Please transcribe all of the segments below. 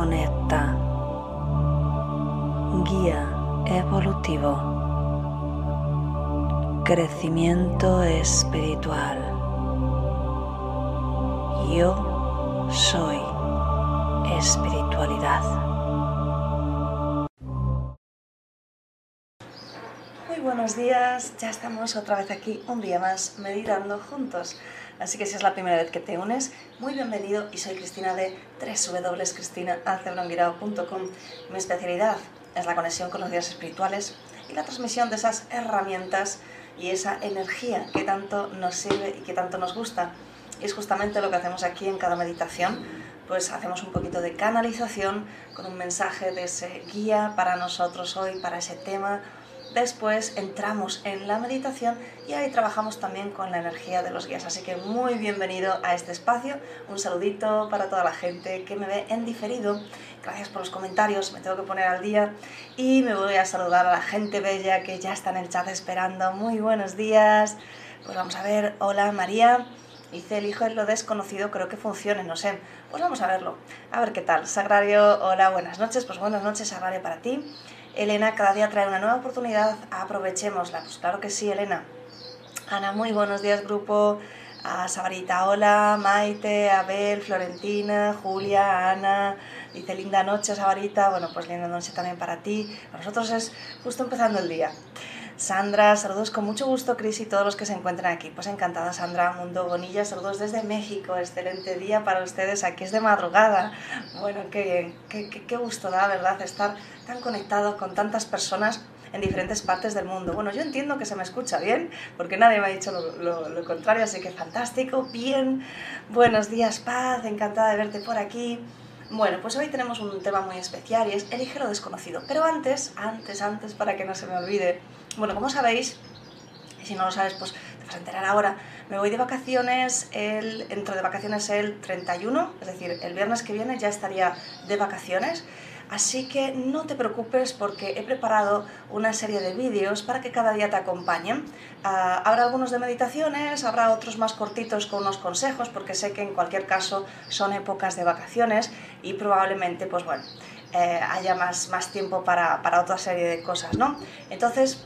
conecta, guía evolutivo, crecimiento espiritual. Yo soy espiritualidad. Muy buenos días, ya estamos otra vez aquí un día más meditando juntos. Así que si es la primera vez que te unes, muy bienvenido y soy Cristina de www.cristinaalcebrongirao.com. Mi especialidad es la conexión con los días espirituales y la transmisión de esas herramientas y esa energía que tanto nos sirve y que tanto nos gusta. Es justamente lo que hacemos aquí en cada meditación, pues hacemos un poquito de canalización con un mensaje de ese guía para nosotros hoy, para ese tema Después entramos en la meditación y ahí trabajamos también con la energía de los guías. Así que muy bienvenido a este espacio. Un saludito para toda la gente que me ve en diferido. Gracias por los comentarios, me tengo que poner al día. Y me voy a saludar a la gente bella que ya está en el chat esperando. Muy buenos días. Pues vamos a ver. Hola María. Dice el hijo es lo desconocido, creo que funcione, no sé. Pues vamos a verlo. A ver qué tal. Sagrario, hola, buenas noches. Pues buenas noches, Sagrario, para ti. Elena, cada día trae una nueva oportunidad, aprovechémosla. Pues claro que sí, Elena. Ana, muy buenos días, grupo. A Sabarita, hola, Maite, Abel, Florentina, Julia, Ana. Dice linda noche, Sabarita. Bueno, pues linda noche también para ti. Para nosotros es justo empezando el día. Sandra, saludos con mucho gusto, Cris y todos los que se encuentran aquí. Pues encantada, Sandra Mundo Bonilla, saludos desde México, excelente día para ustedes, aquí es de madrugada. Bueno, qué bien, qué, qué, gusto da, ¿verdad? Estar tan conectado con tantas personas en diferentes partes del mundo. Bueno, yo entiendo que se me escucha bien, porque nadie me ha dicho lo, lo, lo, contrario, así que fantástico, bien. Buenos días, Paz, encantada de verte por aquí. Bueno, pues hoy tenemos un tema muy especial y es Elige lo desconocido. Pero antes, antes, antes, para que no se me olvide, bueno, como sabéis, si no lo sabes, pues te vas a enterar ahora, me voy de vacaciones, el, entro de vacaciones el 31, es decir, el viernes que viene ya estaría de vacaciones. Así que no te preocupes porque he preparado una serie de vídeos para que cada día te acompañen. Uh, habrá algunos de meditaciones, habrá otros más cortitos con unos consejos porque sé que en cualquier caso son épocas de vacaciones y probablemente pues bueno, eh, haya más, más tiempo para, para, otra serie de cosas, ¿no? Entonces,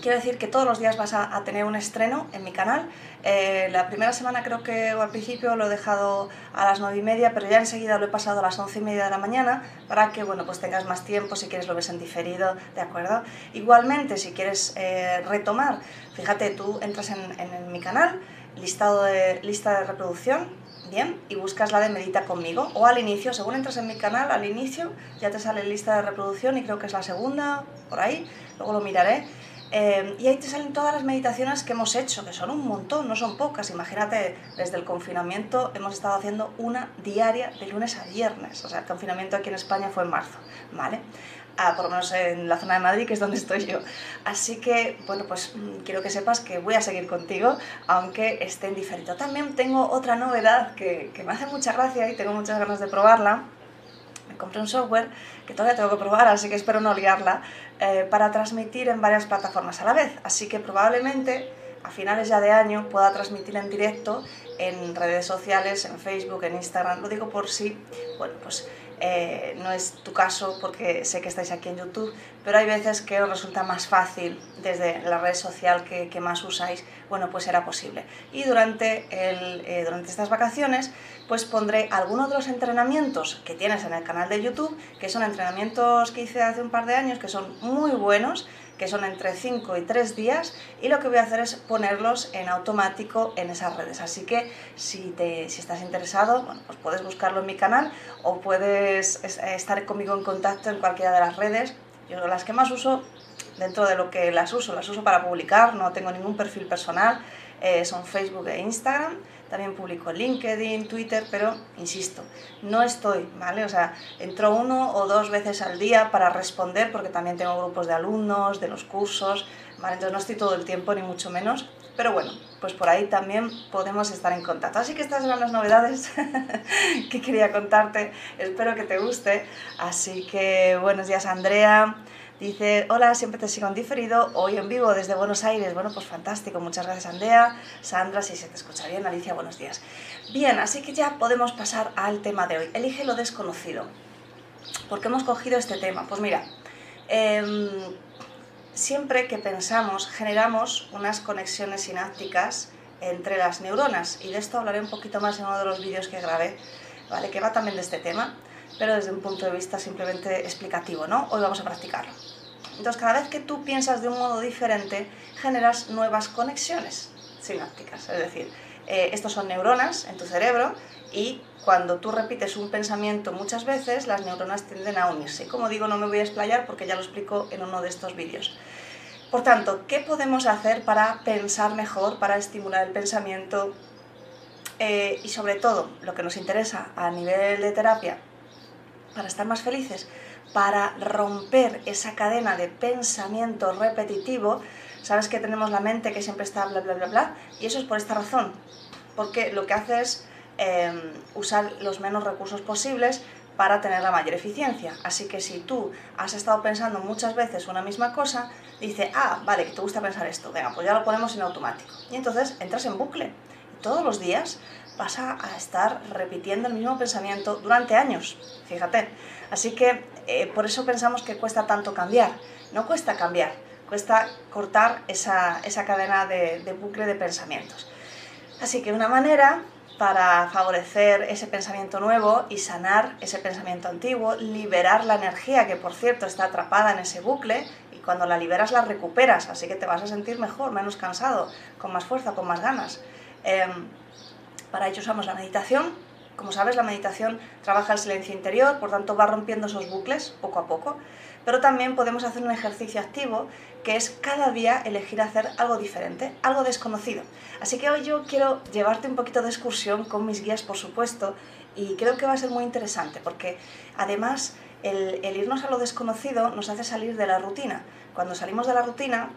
quiero decir que todos los días vas a, a tener un estreno en mi canal. Eh, la primera semana creo que o al principio lo he dejado a las 9 y media, pero ya enseguida lo he pasado a las 11 y media de la mañana para que bueno, pues tengas más tiempo, si quieres lo ves en diferido, ¿de acuerdo? Igualmente, si quieres eh, retomar, fíjate, tú entras en, en, en mi canal, listado de, lista de reproducción, bien, y buscas la de Medita conmigo, o al inicio, según entras en mi canal, al inicio ya te sale lista de reproducción y creo que es la segunda, por ahí, luego lo miraré. Eh, y ahí te salen todas las meditaciones que hemos hecho, que son un montón, no son pocas. Imagínate, desde el confinamiento hemos estado haciendo una diaria de lunes a viernes. O sea, el confinamiento aquí en España fue en marzo, ¿vale? Ah, por lo menos en la zona de Madrid, que es donde estoy yo. Así que, bueno, pues quiero que sepas que voy a seguir contigo, aunque esté en diferido. También tengo otra novedad que, que me hace mucha gracia y tengo muchas ganas de probarla me compré un software que todavía tengo que probar, así que espero no liarla, eh, para transmitir en varias plataformas a la vez. Así que probablemente a finales ya de año pueda transmitir en directo en redes sociales, en Facebook, en Instagram. Lo digo por si, bueno, pues eh, no es tu caso porque sé que estáis aquí en YouTube, pero hay veces que os resulta más fácil desde la red social que, más usáis, bueno, pues era posible. Y durante, el, eh, durante estas vacaciones, pues pondré algunos de los entrenamientos que tienes en el canal de YouTube, que son entrenamientos que hice hace un par de años, que son muy buenos, que son entre 5 y 3 días y lo que voy a hacer es ponerlos en automático en esas redes. Así que si, te, si estás interesado, bueno, pues puedes buscarlo en mi canal o puedes estar conmigo en contacto en cualquiera de las redes. Yo las que más uso, dentro de lo que las uso, las uso para publicar, no tengo ningún perfil personal, eh, son Facebook e Instagram. También publico en LinkedIn, Twitter, pero insisto, no estoy, ¿vale? O sea, entro uno o dos veces al día para responder porque también tengo grupos de alumnos, de los cursos, ¿vale? Entonces no estoy todo el tiempo, ni mucho menos, pero bueno, pues por ahí también podemos estar en contacto. Así que estas eran las novedades que quería contarte, espero que te guste. Así que buenos días Andrea. Dice, hola, siempre te sigo en diferido, hoy en vivo desde Buenos Aires. Bueno, pues fantástico, muchas gracias Andrea. Sandra, si se te escucha bien, Alicia, buenos días. Bien, así que ya podemos pasar al tema de hoy. Elige lo desconocido. ¿Por qué hemos cogido este tema? Pues mira, em, siempre que pensamos generamos unas conexiones sinápticas entre las neuronas y de esto hablaré un poquito más en uno de los vídeos que grabé, ¿vale? que va también de este tema, pero desde un punto de vista simplemente explicativo, ¿no? Hoy vamos a practicarlo. Entonces, cada vez que tú piensas de un modo diferente, generas nuevas conexiones sinápticas, es decir, eh, estos son neuronas en tu cerebro y cuando tú repites un pensamiento muchas veces, las neuronas tienden a unirse. Como digo, no me voy a explayar porque ya lo explico en uno de estos vídeos. Por tanto, ¿qué podemos hacer para pensar mejor, para estimular el pensamiento? Eh, y sobre todo, lo que nos interesa a nivel de terapia, para estar más felices, para romper esa cadena de pensamiento repetitivo, sabes que tenemos la mente que siempre está bla, bla, bla, bla, y eso es por esta razón, porque lo que hace es em, usar los menos recursos posibles para tener la mayor eficiencia. Así que si tú has estado pensando muchas veces una misma cosa, dice, ah, vale, que te gusta pensar esto, venga, pues ya lo ponemos en automático. Y entonces entras en bucle. todos los días vas a estar repitiendo el mismo pensamiento durante años, fíjate. Así que eh, por eso pensamos que cuesta tanto cambiar. No cuesta cambiar, cuesta cortar esa, cadena de, de bucle de pensamientos. Así que una manera para favorecer ese pensamiento nuevo y sanar ese pensamiento antiguo, liberar la energía que por cierto está atrapada en ese bucle y cuando la liberas la recuperas, así que te vas a sentir mejor, menos cansado, con más fuerza, con más ganas. Em, para ello usamos la meditación. Como sabes, la meditación trabaja el silencio interior, por tanto va rompiendo esos bucles poco a poco. Pero también podemos hacer un ejercicio activo que es cada día elegir hacer algo diferente, algo desconocido. Así que hoy yo quiero llevarte un poquito de excursión con mis guías, por supuesto, y creo que va a ser muy interesante porque además el, irnos a lo desconocido nos hace salir de la rutina. Cuando salimos de la rutina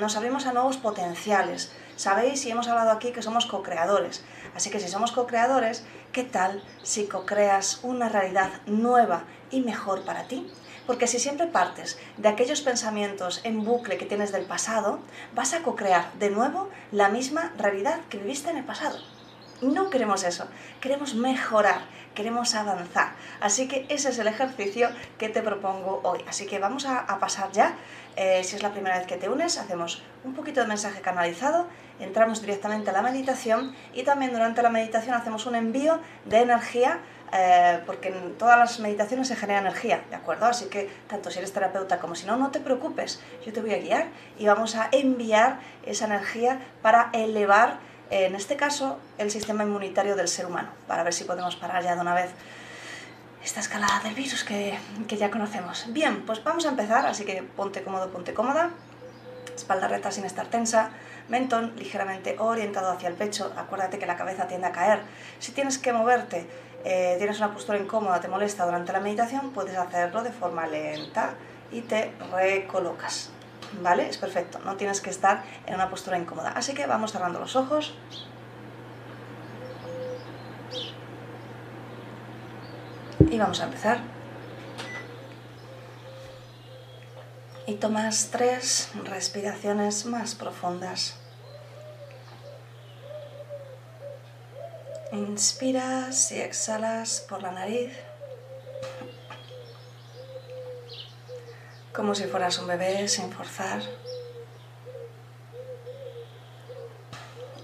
nos abrimos a nuevos potenciales. Sabéis y hemos hablado aquí que somos co-creadores. Así que si somos co-creadores, ¿qué tal si co-creas una realidad nueva y mejor para ti? Porque si siempre partes de aquellos pensamientos en bucle que tienes del pasado, vas a co-crear de nuevo la misma realidad que viviste en el pasado. No queremos eso, queremos mejorar, queremos avanzar. Así que ese es el ejercicio que te propongo hoy. Así que vamos a, pasar ya. Eh, si es la primera vez que te unes, hacemos un poquito de mensaje canalizado, entramos directamente a la meditación y también durante la meditación hacemos un envío de energía eh, porque en todas las meditaciones se genera energía, ¿de acuerdo? Así que tanto si eres terapeuta como si no, no te preocupes, yo te voy a guiar y vamos a enviar esa energía para elevar, en este caso, el sistema inmunitario del ser humano, para ver si podemos parar ya de una vez esta escalada del virus que, que ya conocemos. Bien, pues vamos a empezar, así que ponte cómodo, ponte cómoda, espalda recta sin estar tensa, mentón ligeramente orientado hacia el pecho, acuérdate que la cabeza tiende a caer. Si tienes que moverte eh, tienes una postura incómoda, te molesta durante la meditación, puedes hacerlo de forma lenta y te recolocas. ¿Vale? Es perfecto, no tienes que estar en una postura incómoda. Así que vamos cerrando los ojos. Y vamos a empezar. Y tomas tres respiraciones más profundas. Inspiras y exhalas por la nariz, como si fueras un bebé sin forzar.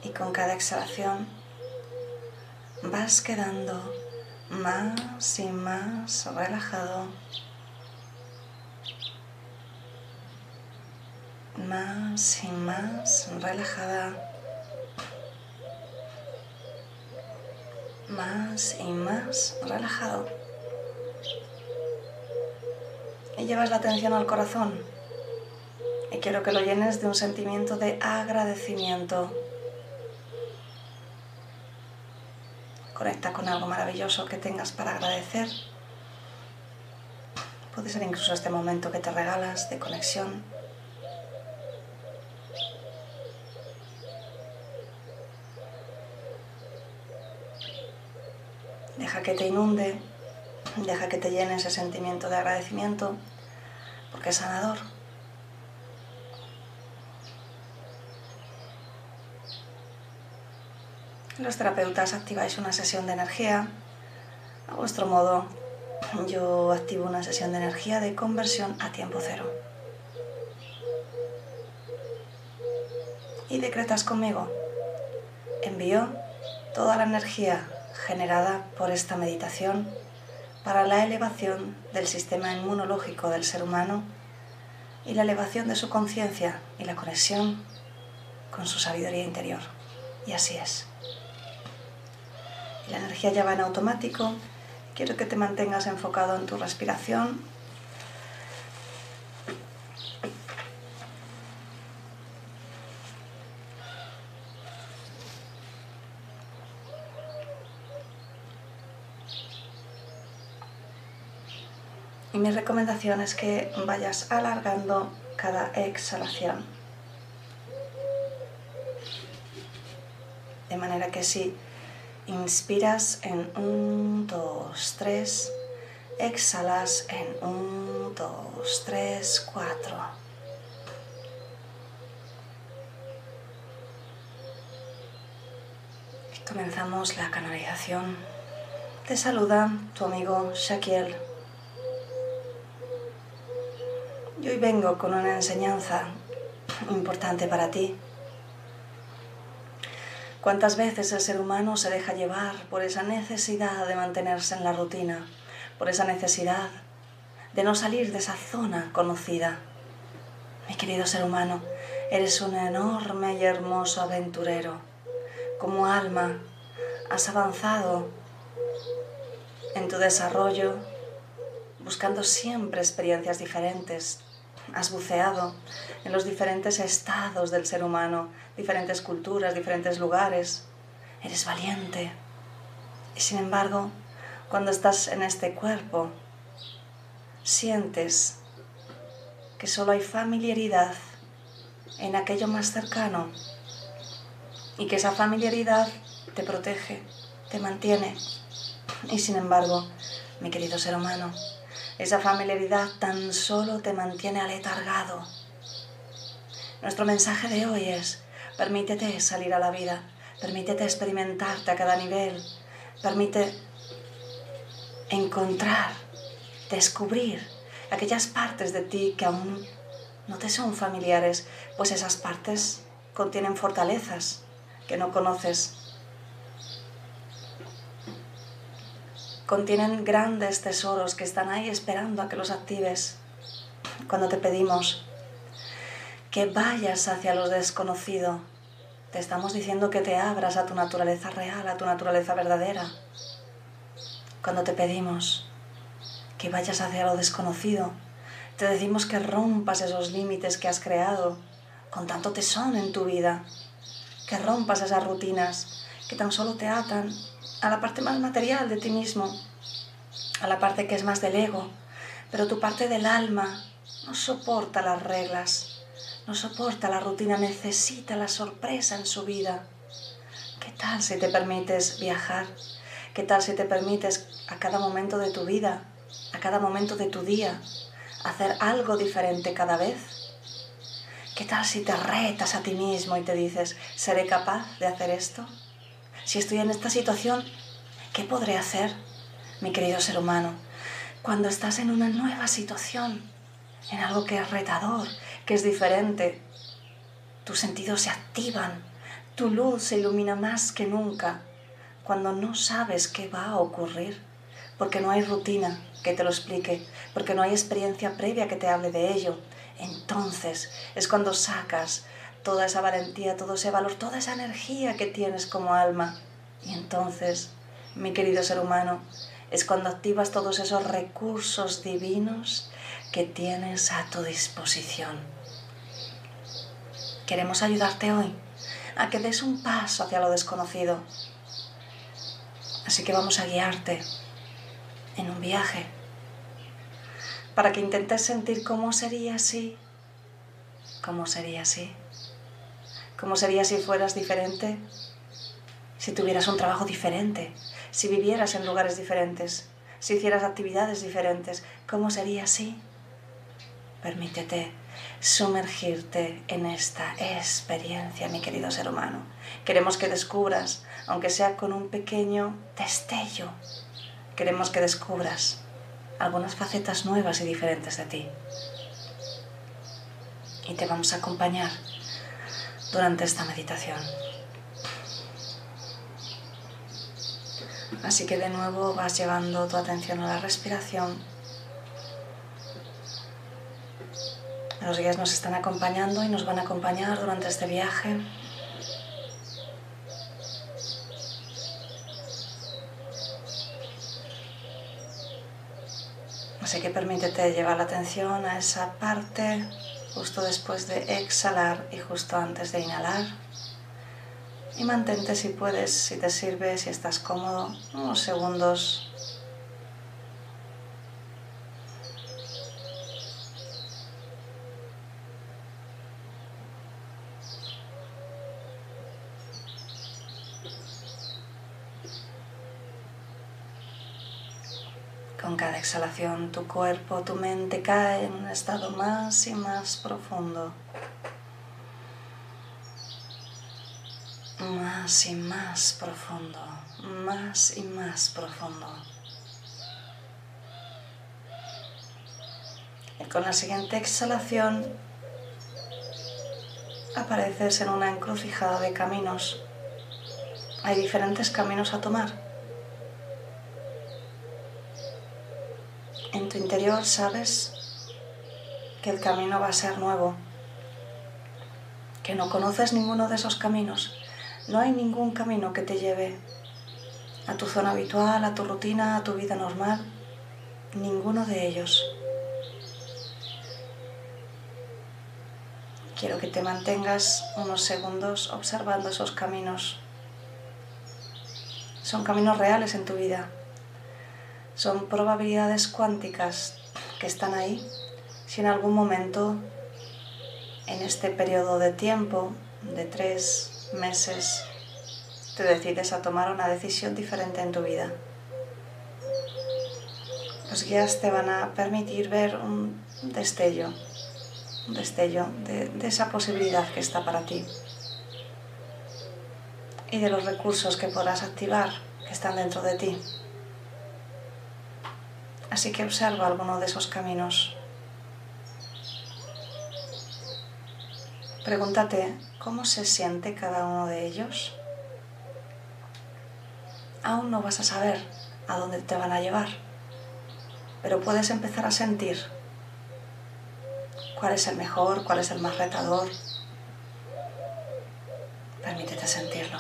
Y con cada exhalación vas quedando más y más relajado, más y más relajada. más y más relajado. Y llevas la atención al corazón. Y quiero que lo llenes de un sentimiento de agradecimiento. Conecta con algo maravilloso que tengas para agradecer. Puede ser incluso este momento que te regalas de conexión. Deja que te inunde, deja que te llene ese sentimiento de agradecimiento, porque es sanador. Los terapeutas activáis una sesión de energía a vuestro modo. Yo activo una sesión de energía de conversión a tiempo cero. Y decretas conmigo. Envío toda la energía generada por esta meditación para la elevación del sistema inmunológico del ser humano y la elevación de su conciencia y la conexión con su sabiduría interior. Y así es la energía ya va en automático. Quiero que te mantengas enfocado en tu respiración. Recomendación es que vayas alargando cada exhalación. De manera que si Inspiras en 1, 2, 3. Exhalas en 1, 2, 3, 4. Comenzamos la canalización. Te saluda tu amigo Shaquiel. Y hoy vengo con una enseñanza importante para ti. ¿Cuántas veces el ser humano se deja llevar por esa necesidad de mantenerse en la rutina, por esa necesidad de no salir de esa zona conocida? Mi querido ser humano, eres un enorme y hermoso aventurero. Como alma, has avanzado en tu desarrollo, buscando siempre experiencias diferentes. Has buceado en los diferentes estados del ser humano, diferentes culturas, diferentes lugares. Eres valiente. Y sin embargo, cuando estás en este cuerpo, sientes que solo hay familiaridad en aquello más cercano y que esa familiaridad te protege, te mantiene. Y sin embargo, mi querido ser humano, esa familiaridad tan solo te mantiene aletargado. Nuestro mensaje de hoy es, Permítete salir a la vida, permítete experimentarte a cada nivel, permite encontrar, descubrir aquellas partes de ti que aún no te son familiares, pues esas partes contienen fortalezas que no conoces. Contienen grandes tesoros que están ahí esperando a que los actives. Cuando te pedimos que vayas hacia lo desconocido, te estamos diciendo que te abras a tu naturaleza real, a tu naturaleza verdadera. Cuando te pedimos que vayas hacia lo desconocido, te decimos que rompas esos límites que has creado con tanto tesón en tu vida, que rompas esas rutinas que tan solo te atan a la parte más material de ti mismo, a la parte que es más del ego, pero tu parte del alma no soporta las reglas, no soporta la rutina, necesita la sorpresa en su vida. ¿Qué tal si te permites viajar? ¿Qué tal si te permites a cada momento de tu vida, a cada momento de tu día, hacer algo diferente cada vez? ¿Qué tal si te retas a ti mismo y te dices, ¿seré capaz de hacer esto? Si estoy en esta situación, ¿qué podré hacer, mi querido ser humano? Cuando estás en una nueva situación, en algo que es retador, que es diferente. Tus sentidos se activan, tu luz se ilumina más que nunca cuando no sabes qué va a ocurrir, porque no hay rutina que te lo explique, porque no hay experiencia previa que te hable de ello. Entonces es cuando sacas toda esa valentía, todo ese valor, toda esa energía que tienes como alma. Y entonces, mi querido ser humano, es cuando activas todos esos recursos divinos que tienes a tu disposición. Queremos ayudarte hoy a que des un paso hacia lo desconocido. Así que vamos a guiarte en un viaje para que intentes sentir cómo sería así, cómo sería así, cómo sería si fueras diferente, si tuvieras un trabajo diferente, si vivieras en lugares diferentes, si hicieras actividades diferentes, cómo sería así. Permítete sumergirte en esta experiencia, mi querido ser humano. Queremos que descubras, aunque sea con un pequeño destello, queremos que descubras algunas facetas nuevas y diferentes de ti. Y te vamos a acompañar durante esta meditación. Así que de nuevo vas llevando tu atención a la respiración. Los guías nos están acompañando y nos van a acompañar durante este viaje. Así que permítete llevar la atención a esa parte justo después de exhalar y justo antes de inhalar. Y mantente si puedes, si te sirve, si estás cómodo, unos segundos Con cada exhalación tu cuerpo, tu mente cae en un estado más y más profundo. Más y más profundo, más y más profundo. Y con la siguiente exhalación apareces en una encrucijada de caminos. Hay diferentes caminos a tomar. En tu interior sabes que el camino va a ser nuevo, que no conoces ninguno de esos caminos. No hay ningún camino que te lleve a tu zona habitual, a tu rutina, a tu vida normal. Ninguno de ellos. Quiero que te mantengas unos segundos observando esos caminos. Son caminos reales en tu vida son probabilidades cuánticas que están ahí si en algún momento en este periodo de tiempo de tres meses te decides a tomar una decisión diferente en tu vida. Los guías te van a permitir ver un destello, un destello de, de esa posibilidad que está para ti y de los recursos que podrás activar que están dentro de ti. Así que observa alguno de esos caminos. Pregúntate cómo se siente cada uno de ellos. Aún no vas a saber a dónde te van a llevar, pero puedes empezar a sentir cuál es el mejor, cuál es el más retador. Permítete sentirlo.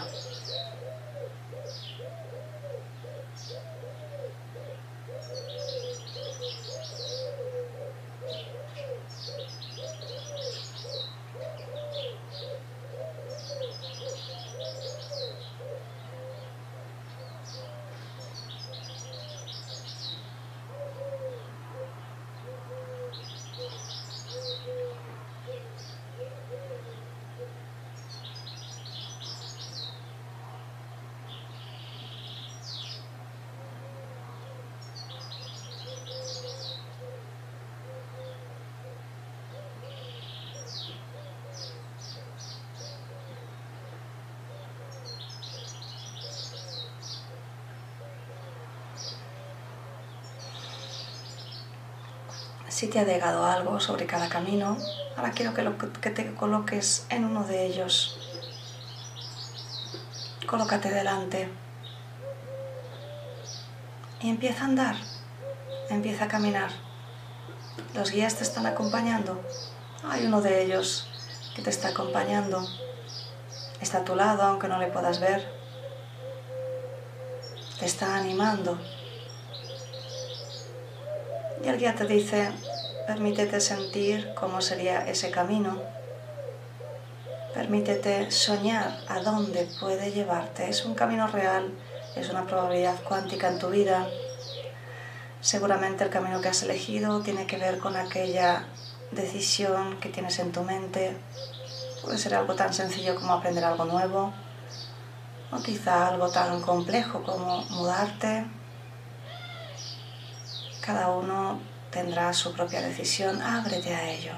Si te ha llegado algo sobre cada camino, ahora quiero que, lo, que te coloques en uno de ellos. Colócate delante. Y empieza a andar. Empieza a caminar. Los guías te están acompañando. Hay uno de ellos que te está acompañando. Está a tu lado, aunque no le puedas ver. Te está animando. Y el guía te dice, Permítete sentir cómo sería ese camino. Permítete soñar a dónde puede llevarte. Es un camino real, es una probabilidad cuántica en tu vida. Seguramente el camino que has elegido tiene que ver con aquella decisión que tienes en tu mente. Puede ser algo tan sencillo como aprender algo nuevo, o quizá algo tan complejo como mudarte. Cada uno tendrá su propia decisión, ábrete a ello.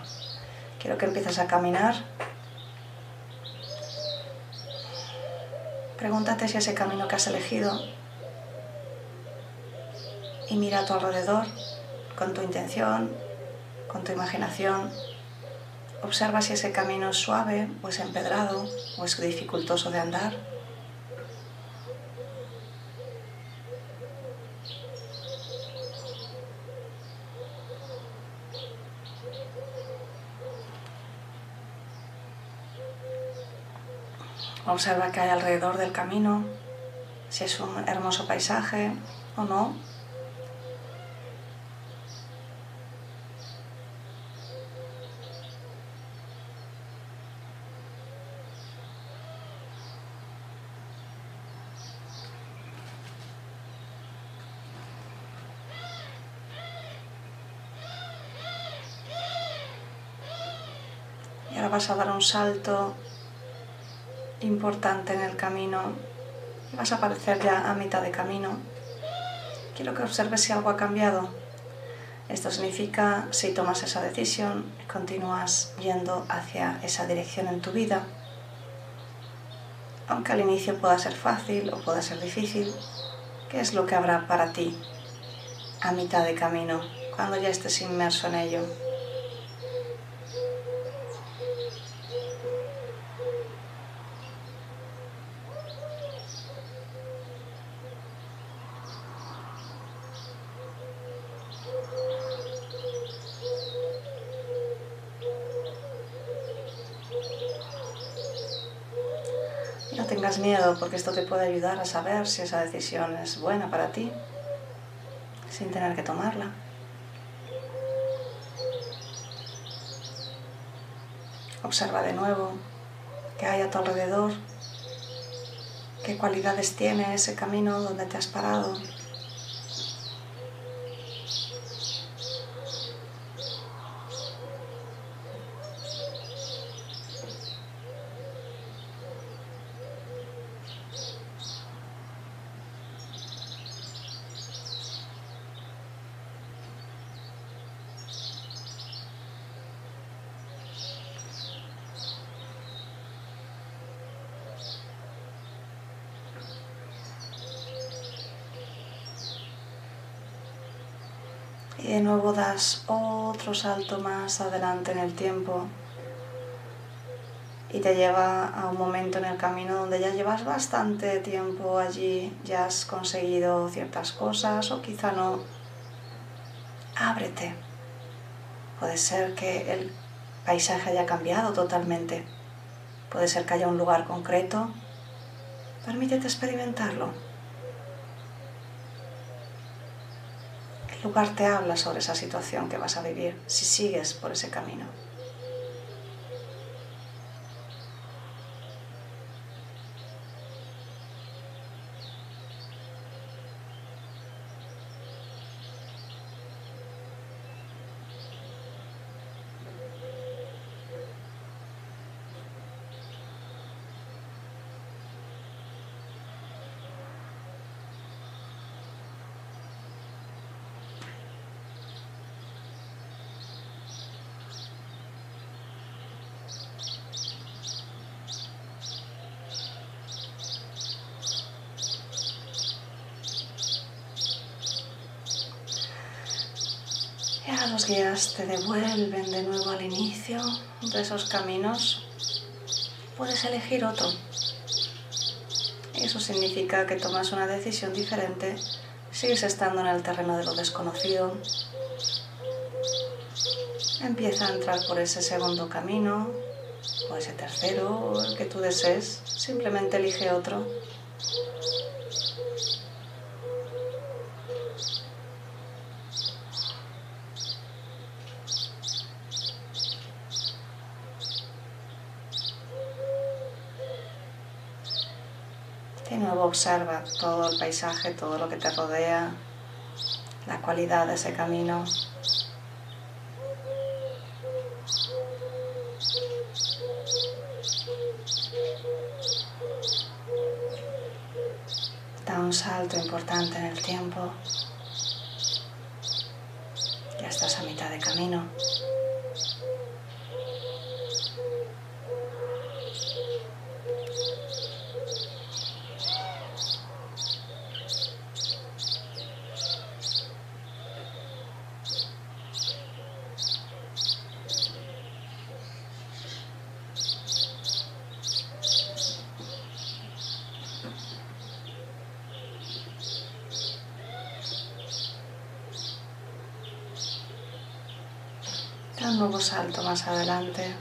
Quiero que empieces a caminar. Pregúntate si ese camino que has elegido y mira a tu alrededor con tu intención, con tu imaginación. Observa si ese camino es suave o es empedrado o es dificultoso de andar. Observa qué hay alrededor del camino, si es un hermoso paisaje o no. Y ahora vas a dar un salto importante en el camino y vas a aparecer ya a mitad de camino. Quiero que observes si algo ha cambiado. Esto significa si tomas esa decisión y continúas yendo hacia esa dirección en tu vida. Aunque al inicio pueda ser fácil o pueda ser difícil, ¿qué es lo que habrá para ti a mitad de camino cuando ya estés inmerso en ello? No miedo porque esto te puede ayudar a saber si esa decisión es buena para ti sin tener que tomarla. Observa de nuevo qué hay a tu alrededor, qué cualidades tiene ese camino donde te has parado. De nuevo das otro salto más adelante en el tiempo y te lleva a un momento en el camino donde ya llevas bastante tiempo allí, ya has conseguido ciertas cosas o quizá no. Ábrete. Puede ser que el paisaje haya cambiado totalmente. Puede ser que haya un lugar concreto. Permítete experimentarlo. Lugar te habla sobre esa situación que vas a vivir si sigues por ese camino. Y ahora los guías te devuelven de nuevo al inicio de esos caminos. Puedes elegir otro. Eso significa que tomas una decisión diferente, sigues estando en el terreno de lo desconocido. Empieza a entrar por ese segundo camino, o ese tercero, o el que tú desees. Simplemente elige otro. De nuevo observa todo el paisaje, todo lo que te rodea, la cualidad de ese camino. Da un salto importante en el tiempo. Ya estás a mitad de camino. Da un nuevo salto más adelante.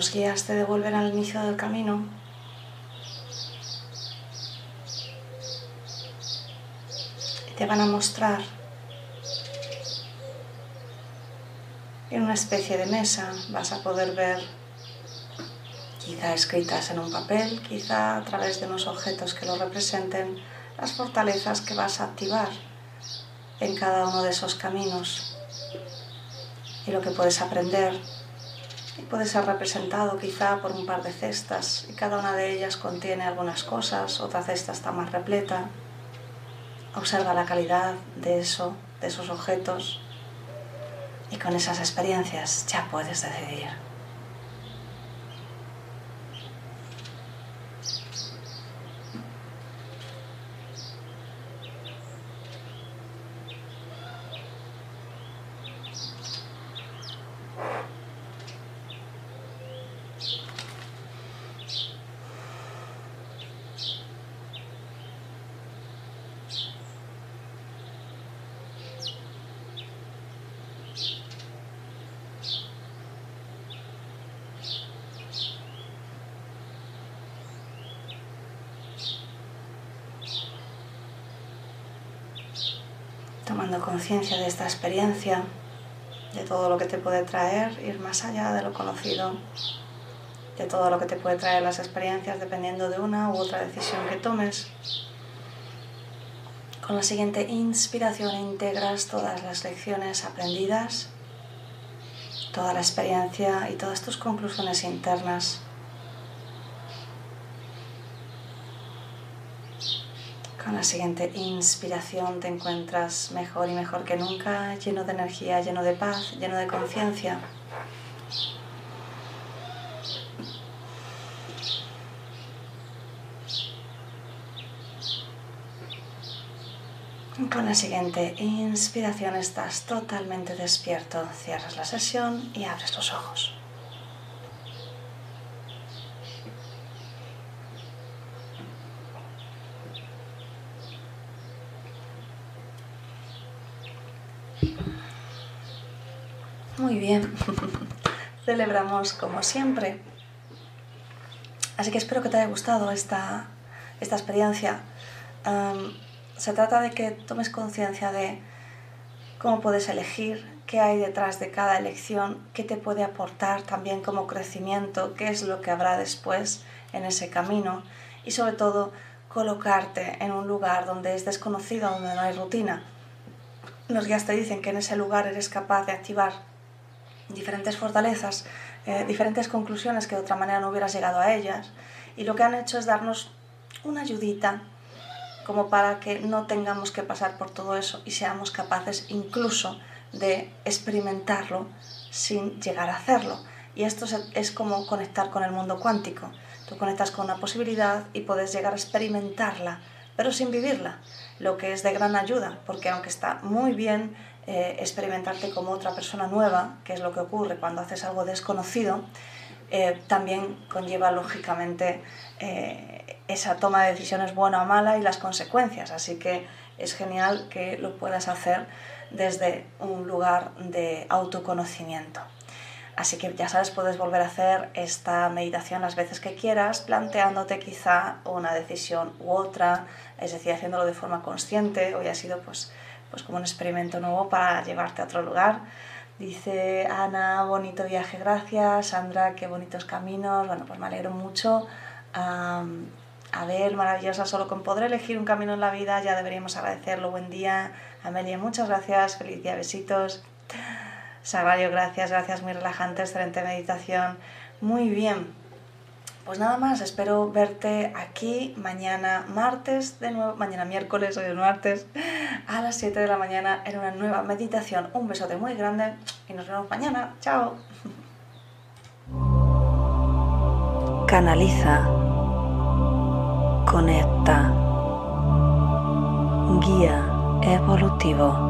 Los guías te devuelven al inicio del camino. Y te van a mostrar en una especie de mesa vas a poder ver quizá escritas en un papel, quizá a través de unos objetos que lo representen, las fortalezas que vas a activar en cada uno de esos caminos y lo que puedes aprender y puede ser representado quizá por un par de cestas y cada una de ellas contiene algunas cosas, otra cesta está más repleta. Observa la calidad de eso, de esos objetos y con esas experiencias ya puedes decidir. Tomando conciencia de esta experiencia, de todo lo que te puede traer, ir más allá de lo conocido, de todo lo que te puede traer las experiencias dependiendo de una u otra decisión que tomes. Con la siguiente inspiración integras todas las lecciones aprendidas, toda la experiencia y todas tus conclusiones internas. Con la siguiente inspiración te encuentras mejor y mejor que nunca, lleno de energía, lleno de paz, lleno de conciencia. Con la siguiente inspiración estás totalmente despierto. Cierras la sesión y abres los ojos. Muy bien, celebramos como siempre. Así que espero que te haya gustado esta, esta experiencia. Um, se trata de que tomes conciencia de cómo puedes elegir, qué hay detrás de cada elección, qué te puede aportar también como crecimiento, qué es lo que habrá después en ese camino y sobre todo colocarte en un lugar donde es desconocido, donde no hay rutina. Los guías te dicen que en ese lugar eres capaz de activar diferentes fortalezas, eh, diferentes conclusiones que de otra manera no hubieras llegado a ellas. Y lo que han hecho es darnos una ayudita como para que no tengamos que pasar por todo eso y seamos capaces incluso de experimentarlo sin llegar a hacerlo. Y esto es como conectar con el mundo cuántico. Tú conectas con una posibilidad y puedes llegar a experimentarla, pero sin vivirla, lo que es de gran ayuda, porque aunque está muy bien eh, experimentarte como otra persona nueva, que es lo que ocurre cuando haces algo desconocido, eh, también conlleva lógicamente eh, esa toma de decisiones buena o mala y las consecuencias. Así que es genial que lo puedas hacer desde un lugar de autoconocimiento. Así que ya sabes, puedes volver a hacer esta meditación las veces que quieras, planteándote quizá una decisión u otra, es decir, haciéndolo de forma consciente. Hoy ha sido pues, pues como un experimento nuevo para llevarte a otro lugar. Dice Ana, bonito viaje, gracias. Sandra, qué bonitos caminos. Bueno, pues me alegro mucho. Um, maravillosa, solo con poder elegir un camino en la vida ya deberíamos agradecerlo. Buen día. Amelia, muchas gracias. Feliz día, besitos. Sagrario, gracias, gracias, muy relajante, excelente meditación. Muy bien. Pues nada más, espero verte aquí mañana martes, de nuevo, mañana miércoles, hoy es martes, a las 7 de la mañana en una nueva meditación. Un besote muy grande y nos vemos mañana. Chao. Canaliza. Conecta. Guía evolutivo.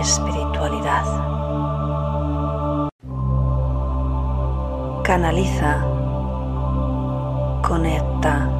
espiritualidad. Canaliza, conecta,